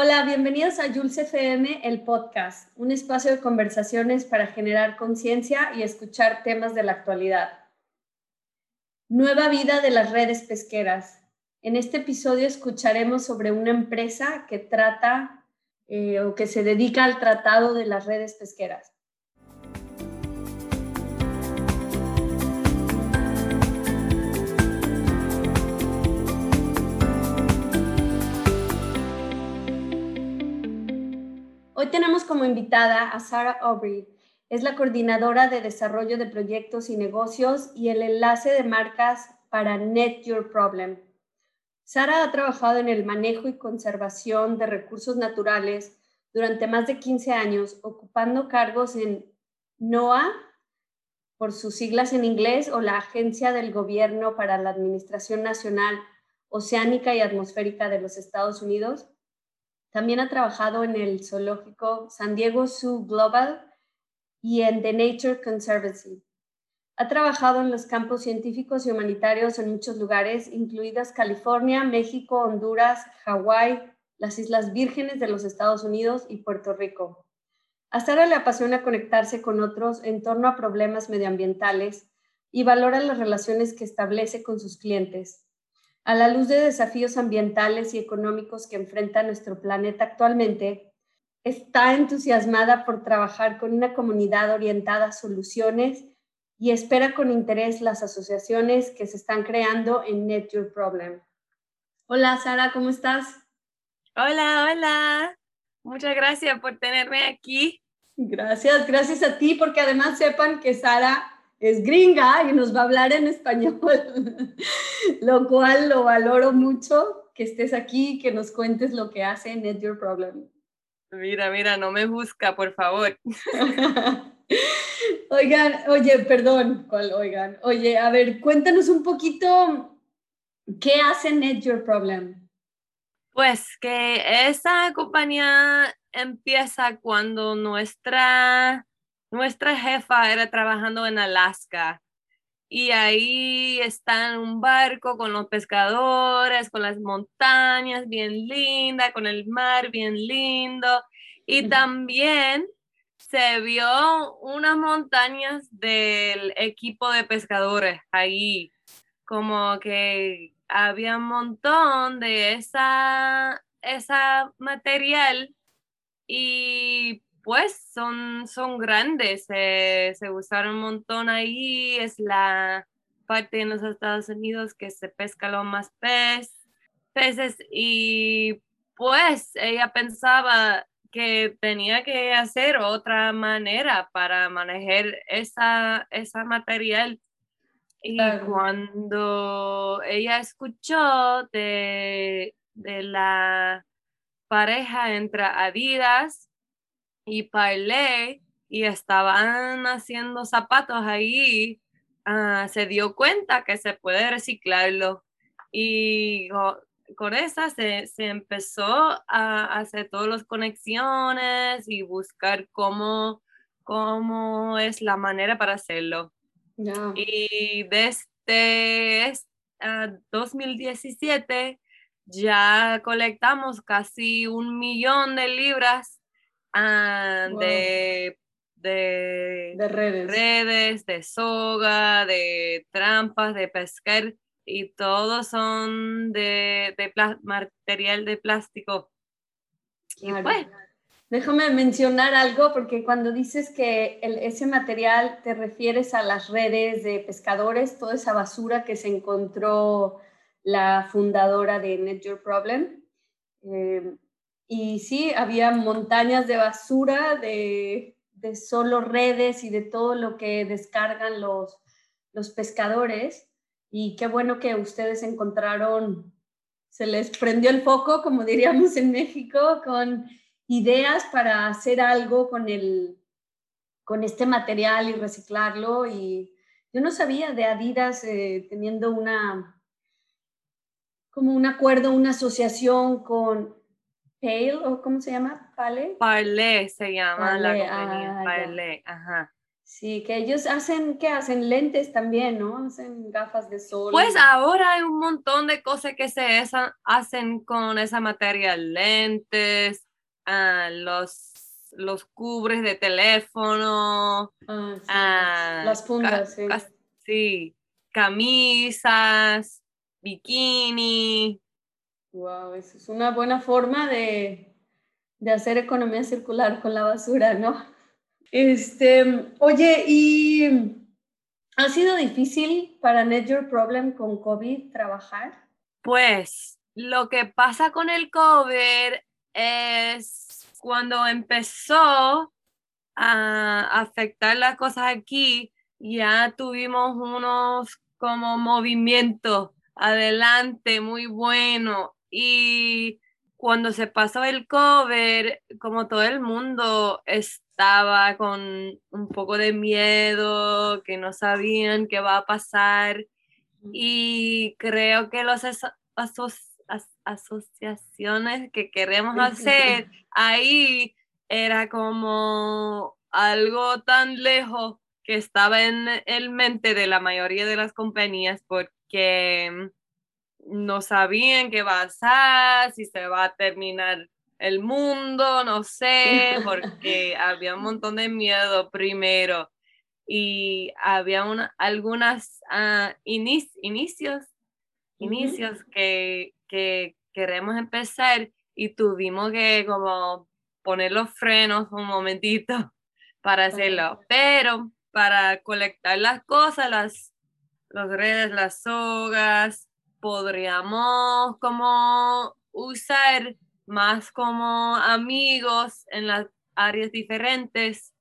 Hola, bienvenidos a Jules FM, el podcast, un espacio de conversaciones para generar conciencia y escuchar temas de la actualidad. Nueva vida de las redes pesqueras. En este episodio escucharemos sobre una empresa que trata eh, o que se dedica al tratado de las redes pesqueras. Hoy tenemos como invitada a Sarah Aubrey. Es la coordinadora de desarrollo de proyectos y negocios y el enlace de marcas para Net Your Problem. Sara ha trabajado en el manejo y conservación de recursos naturales durante más de 15 años, ocupando cargos en NOAA, por sus siglas en inglés, o la Agencia del Gobierno para la Administración Nacional Oceánica y Atmosférica de los Estados Unidos, también ha trabajado en el zoológico San Diego Zoo Global y en The Nature Conservancy. Ha trabajado en los campos científicos y humanitarios en muchos lugares, incluidas California, México, Honduras, Hawái, las Islas Vírgenes de los Estados Unidos y Puerto Rico. A Sara le apasiona conectarse con otros en torno a problemas medioambientales y valora las relaciones que establece con sus clientes. A la luz de desafíos ambientales y económicos que enfrenta nuestro planeta actualmente, está entusiasmada por trabajar con una comunidad orientada a soluciones y espera con interés las asociaciones que se están creando en Net Your Problem. Hola Sara, ¿cómo estás? Hola, hola. Muchas gracias por tenerme aquí. Gracias, gracias a ti, porque además sepan que Sara es gringa y nos va a hablar en español, lo cual lo valoro mucho que estés aquí, que nos cuentes lo que hace Net Your Problem. Mira, mira, no me busca, por favor. oigan, oye, perdón, ¿cuál oigan? Oye, a ver, cuéntanos un poquito qué hace Net Your Problem. Pues que esa compañía empieza cuando nuestra nuestra jefa era trabajando en Alaska y ahí está en un barco con los pescadores, con las montañas bien lindas, con el mar bien lindo y también se vio unas montañas del equipo de pescadores ahí, como que había un montón de esa, esa material y pues son, son grandes, se usaron un montón ahí, es la parte en los Estados Unidos que se pesca lo más pez, peces y pues ella pensaba que tenía que hacer otra manera para manejar esa, esa material. Y cuando ella escuchó de, de la pareja entre Adidas y Parley y estaban haciendo zapatos ahí, ah, se dio cuenta que se puede reciclarlo. Y con esa se, empezó a hacer todas las conexiones y buscar cómo, cómo es la manera para hacerlo. Y desde 2017 ah, ya colectamos casi un millón de libras Ah, de, de, redes. redes, de soga, de trampas, de pescar y todos son de, material de plástico. Pues Déjame mencionar algo porque cuando dices que ese material te refieres a las redes de pescadores, toda esa basura que se encontró la fundadora de Net Your Problem. Eh, y sí, había montañas de basura, de, solo redes y de todo lo que descargan los, los pescadores. Y qué bueno que ustedes encontraron, se les prendió el foco, como diríamos en México, con ideas para hacer algo con, el, con este material y reciclarlo. Y yo no sabía de Adidas eh, teniendo una, como un acuerdo, una asociación con Pale, o cómo se llama? Pale. Parley se llama la compañía. Ah, ajá. Sí, que ellos hacen, ¿qué hacen? Lentes también, ¿no? Hacen gafas de sol. Pues ahora hay un montón de cosas que se hacen con esa materia, lentes, ah, los, los cubres de teléfono, Ah, sí, ah, las fundas, sí. ca- sí, camisas, bikini. Wow, eso es una buena forma de, de hacer economía circular con la basura, ¿no? Este, oye, ¿y ha sido difícil para Net Your Problem con COVID trabajar? Pues lo que pasa con el COVID es cuando empezó a afectar las cosas aquí, ya tuvimos unos como movimientos adelante muy bueno y cuando se pasó el COVID, como todo el mundo estaba con un poco de miedo, que no sabían qué va a pasar. Y creo que las asociaciones que queremos hacer ahí era como algo tan lejos que estaba en el mente de la mayoría de las compañías porque no sabían qué va a pasar, si se va a terminar el mundo, no sé, porque había un montón de miedo primero. Y había una, algunas uh, inic inicios, inicios uh -huh. que, que queremos empezar y tuvimos que como poner los frenos un momentito para hacerlo, pero para colectar las cosas, las, las redes, las sogas, podríamos como usar más como amigos en las áreas diferentes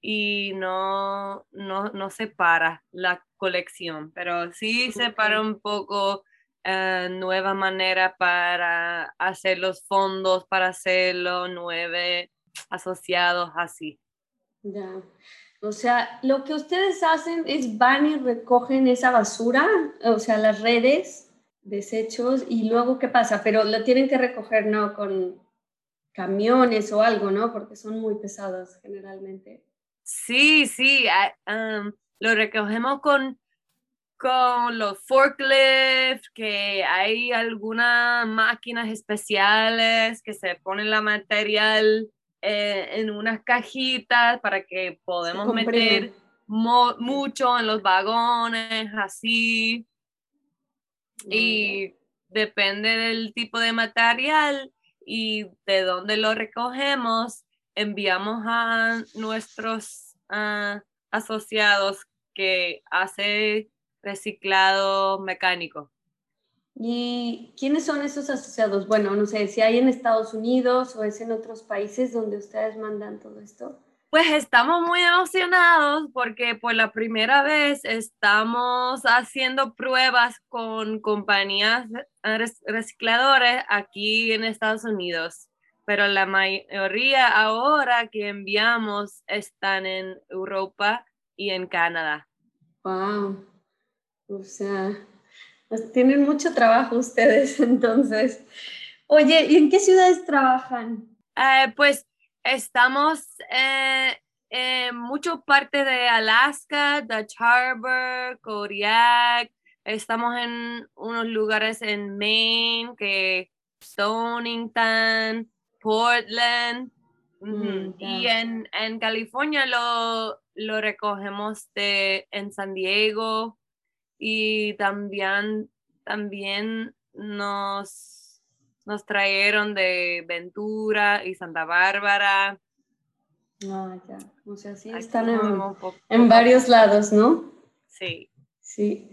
y no, no, no separa la colección, pero sí separa un poco uh, nueva manera para hacer los fondos, para hacerlo, nueve asociados así. Ya. O sea, lo que ustedes hacen es van y recogen esa basura, o sea, las redes, desechos, y luego ¿qué pasa? Pero lo tienen que recoger, ¿no? Con camiones o algo, ¿no? Porque son muy pesados generalmente. Sí, sí, um, lo recogemos con, con los forklifts, que hay algunas máquinas especiales que se ponen la material eh, en unas cajitas para que podamos meter mucho en los vagones, así. Y depende del tipo de material y de dónde lo recogemos, enviamos a nuestros uh, asociados que hace reciclado mecánico. ¿Y quiénes son esos asociados? Bueno, no sé si hay en Estados Unidos o es en otros países donde ustedes mandan todo esto. Pues estamos muy emocionados porque por la primera vez estamos haciendo pruebas con compañías recicladores aquí en Estados Unidos, pero la mayoría ahora que enviamos están en Europa y en Canadá. Wow. O sea, pues tienen mucho trabajo ustedes entonces. Oye, ¿y en qué ciudades trabajan? Eh, pues estamos eh, en muchas partes de Alaska, Dutch Harbor, Kodiak. Estamos en unos lugares en Maine, que Stonington, Portland. Mm, y en, en California lo, lo recogemos de, en San Diego y también, también nos, nos trajeron de Ventura y Santa Bárbara. Ah, ya. O sea, sí están en, poco, en varios lados, ¿no? Sí. Sí.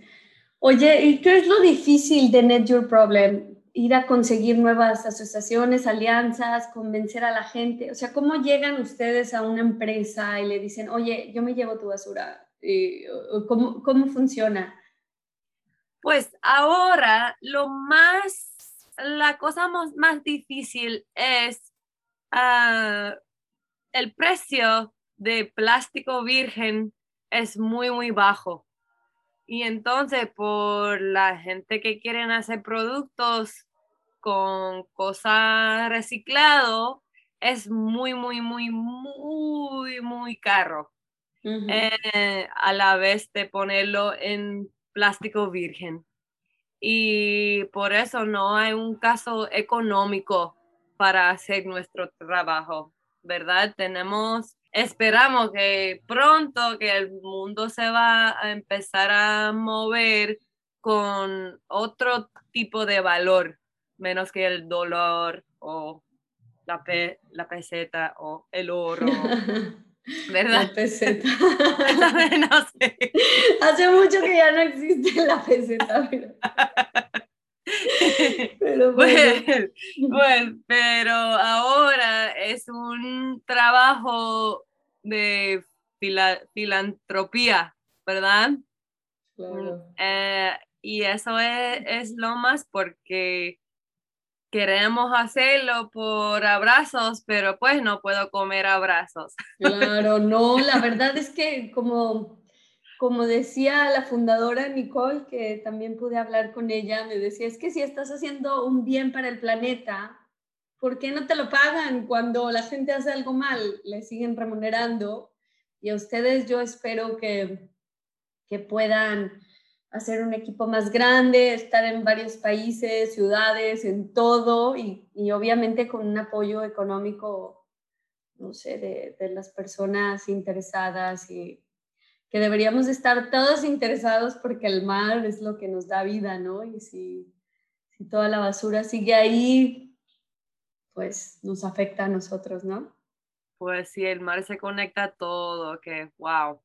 Oye, ¿y qué es lo difícil de Net Your Problem? Ir a conseguir nuevas asociaciones, alianzas, convencer a la gente. O sea, ¿cómo llegan ustedes a una empresa y le dicen, oye, yo me llevo tu basura? ¿Cómo, cómo funciona? Pues ahora lo más, la cosa más, más difícil es uh, el precio de plástico virgen es muy, muy bajo. Y entonces por la gente que quieren hacer productos con cosas reciclado, es muy, muy, muy, muy, muy caro. eh, a la vez de ponerlo en plástico virgen. Y por eso no hay un caso económico para hacer nuestro trabajo, ¿verdad? Tenemos, esperamos que pronto que el mundo se va a empezar a mover con otro tipo de valor, menos que el dolor o la, la peseta o el oro. ¿Verdad? La peseta. no sé. Hace mucho que ya no existe la peseta, pero... Pues, pues, pero ahora es un trabajo de filantropía, ¿verdad? Claro. Eh, y eso es, es, lo más porque queremos hacerlo por abrazos, pero pues no puedo comer abrazos. Claro, no, la verdad es que como, como decía la fundadora Nicole, que también pude hablar con ella, me decía, es que si estás haciendo un bien para el planeta, ¿por qué no te lo pagan cuando la gente hace algo mal? Le siguen remunerando y a ustedes yo espero que, que puedan hacer un equipo más grande, estar en varios países, ciudades, en todo y, obviamente con un apoyo económico, no sé, de, las personas interesadas y que deberíamos estar todos interesados porque el mar es lo que nos da vida, ¿no? Y si, si toda la basura sigue ahí, pues nos afecta a nosotros, ¿no? Pues si el mar se conecta a todo, que wow.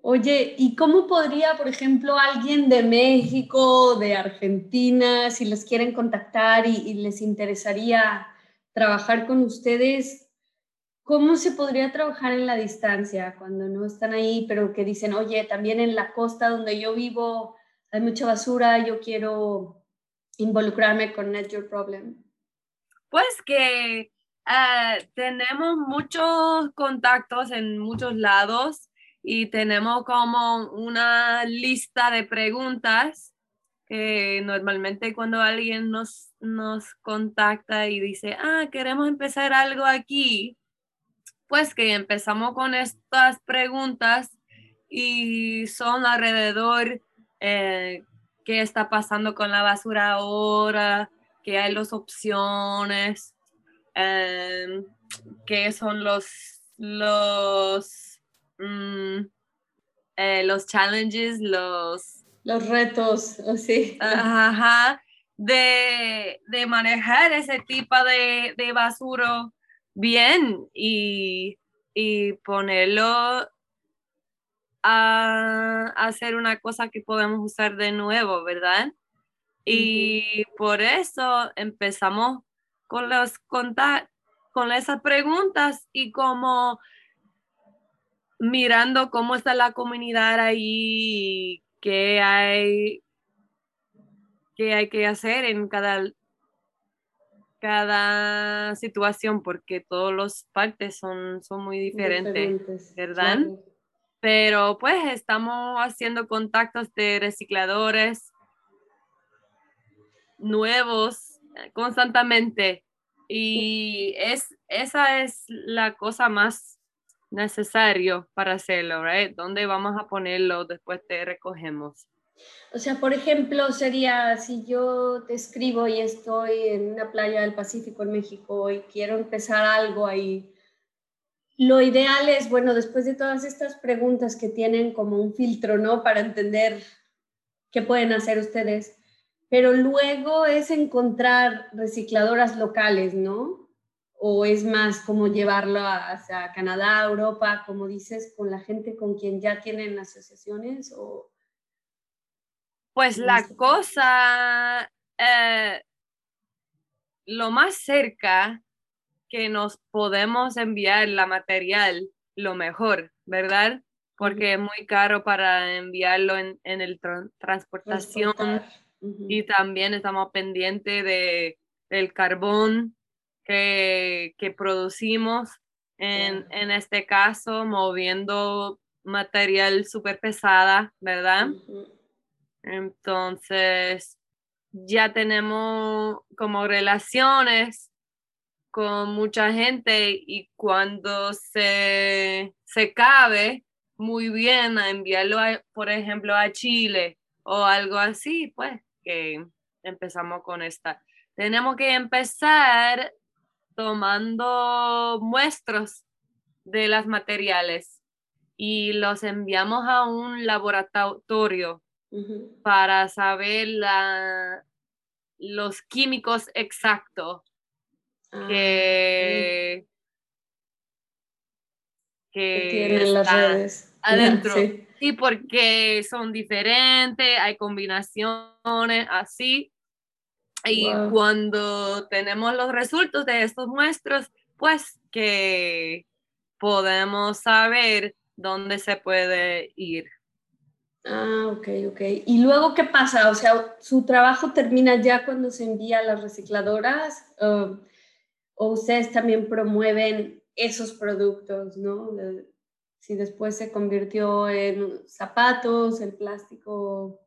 Oye, ¿y cómo podría, por ejemplo, alguien de México, de Argentina, si les quieren contactar y, les interesaría trabajar con ustedes, cómo se podría trabajar en la distancia cuando no están ahí, pero que dicen, oye, también en la costa donde yo vivo hay mucha basura, yo quiero involucrarme con Net Your Problem? Pues que ah, tenemos muchos contactos en muchos lados y tenemos como una lista de preguntas que normalmente cuando alguien nos, nos contacta y dice, ah, queremos empezar algo aquí, pues que empezamos con estas preguntas y son alrededor eh, qué está pasando con la basura ahora, qué hay las opciones, eh, qué son los, los Mm, eh, los challenges, los... Los retos, sí. Ajá, de, manejar ese tipo de, de basura bien y, ponerlo a, hacer una cosa que podemos usar de nuevo, ¿verdad? Y por eso empezamos con los con esas preguntas y como mirando cómo está la comunidad ahí, qué hay, qué hay que hacer en cada, cada situación, porque todos los partes son, son muy diferentes, ¿verdad? Pero pues estamos haciendo contactos de recicladores nuevos constantemente y es, esa es la cosa más necesario para hacerlo, right? ¿Dónde vamos a ponerlo después te recogemos? O sea, por ejemplo, sería si yo te escribo y estoy en una playa del Pacífico en México y quiero empezar algo ahí. Lo ideal es, bueno, después de todas estas preguntas que tienen como un filtro, ¿no? Para entender qué pueden hacer ustedes, pero luego es encontrar recicladoras locales, ¿no? O es más como llevarlo hacia Canadá, Europa, como dices, con la gente con quien ya tienen asociaciones o... Pues la cosa, eh, lo más cerca que nos podemos enviar la material, lo mejor, ¿verdad? Porque es muy caro para enviarlo en, el transportación y también estamos pendientes de, del carbón que, producimos en, este caso, moviendo material súper pesada, ¿verdad? Entonces, ya tenemos como relaciones con mucha gente y cuando se, se cabe, muy bien a enviarlo, por ejemplo, a Chile o algo así, pues que empezamos con esta. Tenemos que empezar tomando muestros de los materiales y los enviamos a un laboratorio para saber la, los químicos exactos ah, que, tienen las redes adentro. Sí. porque son diferentes, hay combinaciones así. Y cuando tenemos los resultados de estos muestros, pues que podemos saber dónde se puede ir. Ah, ok, ok. ¿Y luego qué pasa? O sea, ¿su trabajo termina ya cuando se envía a las recicladoras? ¿O ustedes también promueven esos productos, no? Si después se convirtió en zapatos, en plástico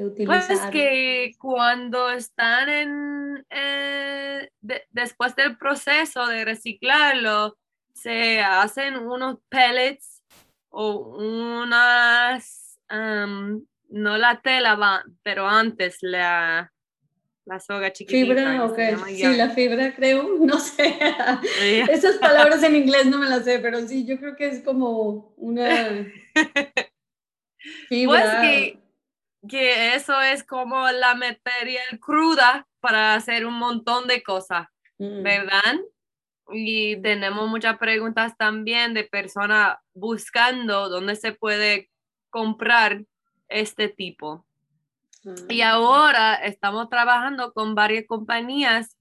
que utilizar. Pues que cuando están en, eh, después del proceso de reciclarlo, se hacen unos pellets o unas, no la tela, pero antes la, la soga chiquitita. Fibra, ok. Sí, la fibra, creo, no sé. Esas palabras en inglés no me las sé, pero sí, yo creo que es como una fibra. Pues que, que eso es como la material cruda para hacer un montón de cosas, mm. ¿verdad? Y tenemos muchas preguntas también de personas buscando dónde se puede comprar este tipo. Y ah. ahora estamos trabajando con varias compañías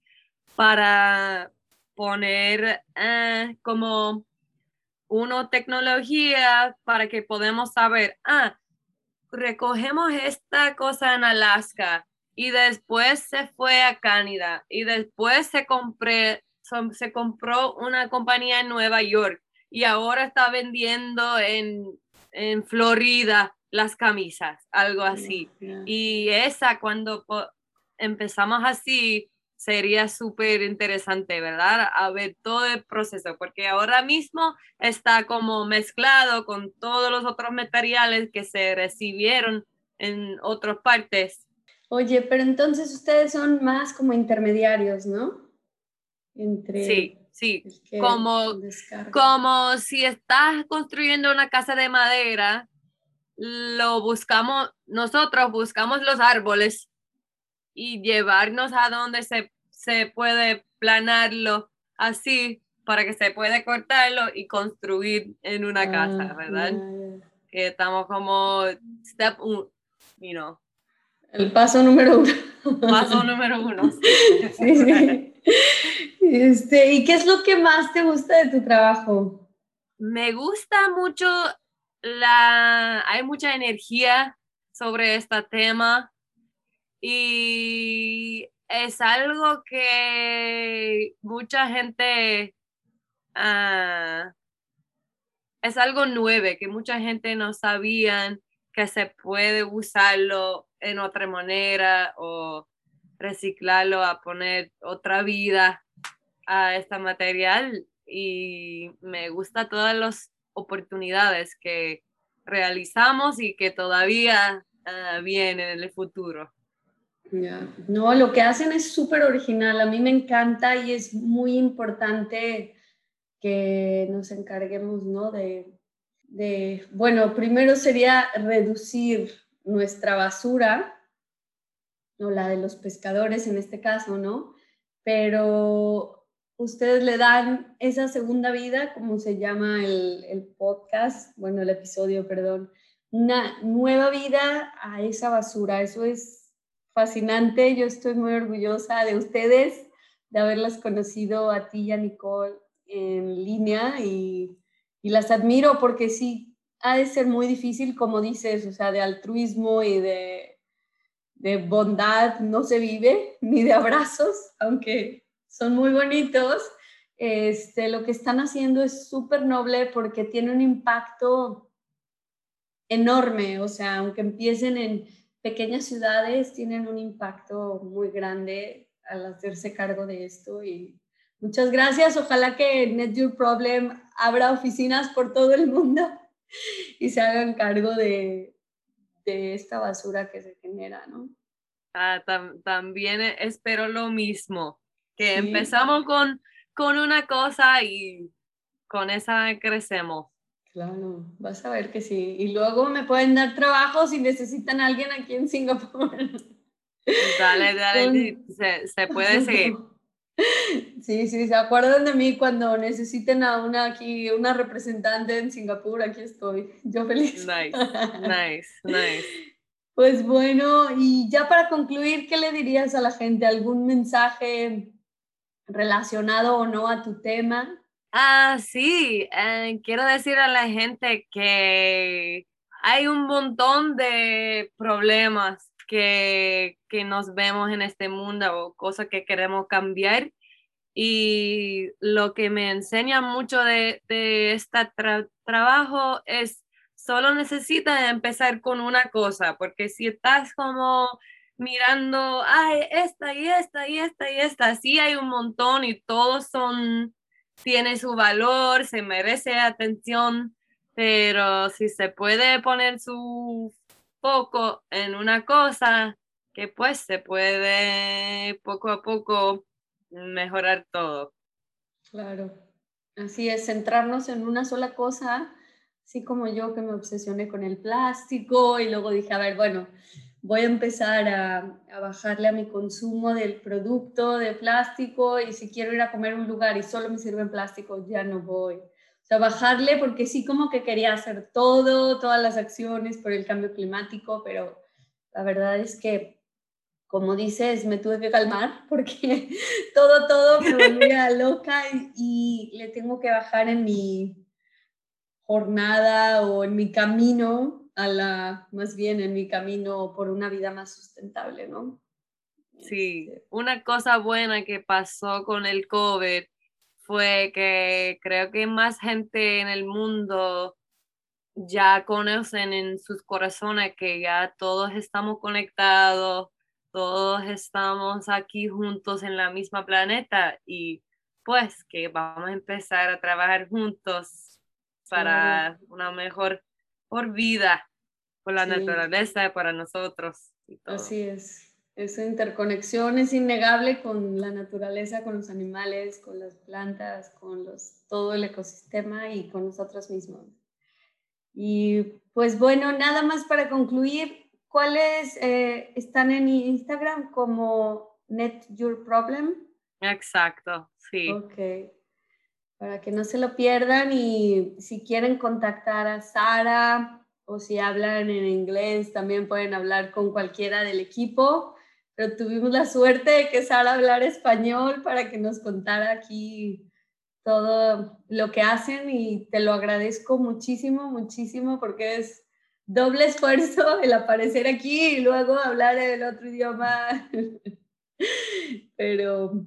para poner eh, como una tecnología para que podamos saber, ah, recogemos esta cosa en Alaska y después se fue a Canadá y después se, compré, se compró una compañía en Nueva York y ahora está vendiendo en, en Florida las camisas, algo así. Y esa, cuando empezamos así, sería súper interesante, ¿verdad? A ver todo el proceso, porque ahora mismo está como mezclado con todos los otros materiales que se recibieron en otras partes. Oye, pero entonces ustedes son más como intermediarios, ¿no? Entre sí, sí, como, como si estás construyendo una casa de madera lo buscamos, nosotros buscamos los árboles y llevarnos a donde se, se puede planarlo así para que se pueda cortarlo y construir en una ah, casa, ¿verdad? Que estamos como step uno, you know. El paso número uno. Paso número uno. Sí, sí. Este, ¿Y qué es lo que más te gusta de tu trabajo? Me gusta mucho la, hay mucha energía sobre este tema y es algo que mucha gente, ah, es algo nuevo, que mucha gente no sabían que se puede usarlo en otra manera o reciclarlo a poner otra vida a este material y me gusta todos los oportunidades que realizamos y que todavía uh, vienen en el futuro. No, lo que hacen es súper original, a mí me encanta y es muy importante que nos encarguemos, ¿no? De, de, bueno, primero sería reducir nuestra basura, no la de los pescadores en este caso, ¿no? Pero ustedes le dan esa segunda vida, como se llama el, podcast, bueno, el episodio, perdón, una nueva vida a esa basura. Eso es fascinante. Yo estoy muy orgullosa de ustedes, de haberlas conocido a ti y a Nicole en línea y, las admiro porque sí, ha de ser muy difícil, como dices, o sea, de altruismo y de, de bondad no se vive, ni de abrazos, aunque son muy bonitos. Este, lo que están haciendo es súper noble porque tiene un impacto enorme, o sea, aunque empiecen en pequeñas ciudades, tienen un impacto muy grande al hacerse cargo de esto y muchas gracias. Ojalá que Net Your Problem abra oficinas por todo el mundo y se hagan cargo de, de esta basura que se genera, ¿no? Ah, también espero lo mismo, que empezamos con, con una cosa y con esa crecemos. Claro, vas a ver que sí. Y luego me pueden dar trabajo si necesitan a alguien aquí en Singapur. Dale, dale, se, se, puede seguir. Sí, sí, se acuerdan de mí cuando necesiten a una aquí, una representante en Singapur, aquí estoy. Yo feliz. Nice, nice, nice. Pues bueno, y ya para concluir, ¿qué le dirías a la gente? ¿Algún mensaje relacionado o no a tu tema? Ah, sí, eh, quiero decir a la gente que hay un montón de problemas que, que nos vemos en este mundo o cosas que queremos cambiar. Y lo que me enseña mucho de, de este trabajo es solo necesitas empezar con una cosa, porque si estás como mirando, ay, esta y esta y esta y esta, sí hay un montón y todos son tiene su valor, se merece atención, pero si se puede poner su foco en una cosa, que pues se puede poco a poco mejorar todo. Claro, así es, centrarnos en una sola cosa, así como yo que me obsesioné con el plástico y luego dije, a ver, bueno, voy a empezar a, bajarle a mi consumo del producto de plástico y si quiero ir a comer a un lugar y solo me sirven plástico, ya no voy. O sea, bajarle porque sí como que quería hacer todo, todas las acciones por el cambio climático, pero la verdad es que, como dices, me tuve que calmar porque todo, todo me volvía loca y le tengo que bajar en mi jornada o en mi camino a la, más bien en mi camino por una vida más sustentable, ¿no? Sí, este una cosa buena que pasó con el COVID fue que creo que más gente en el mundo ya conocen en sus corazones que ya todos estamos conectados, todos estamos aquí juntos en la misma planeta y pues que vamos a empezar a trabajar juntos para una mejor por vida la naturaleza, para nosotros. Así es. Esa interconexión es innegable con la naturaleza, con los animales, con las plantas, con los, todo el ecosistema y con nosotros mismos. Y pues bueno, nada más para concluir, ¿cuáles eh, están en Instagram como Net Your Problem? Exacto, sí. Ok. Para que no se lo pierdan y si quieren contactar a Sara, o si hablan en inglés, también pueden hablar con cualquiera del equipo. Pero tuvimos la suerte de que Sara hablar español para que nos contara aquí todo lo que hacen y te lo agradezco muchísimo, muchísimo porque es doble esfuerzo el aparecer aquí y luego hablar el otro idioma. Pero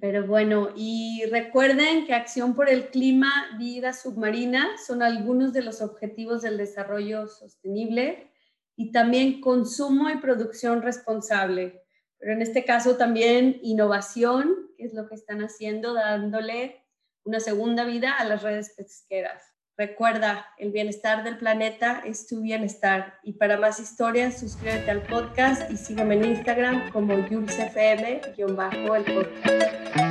pero bueno, y recuerden que acción por el clima, vida submarina son algunos de los objetivos del desarrollo sostenible y también consumo y producción responsable. Pero en este caso también innovación, que es lo que están haciendo, dándole una segunda vida a las redes pesqueras. Recuerda, el bienestar del planeta es tu bienestar. Y para más historias, suscríbete al podcast y sígueme en Instagram como podcast.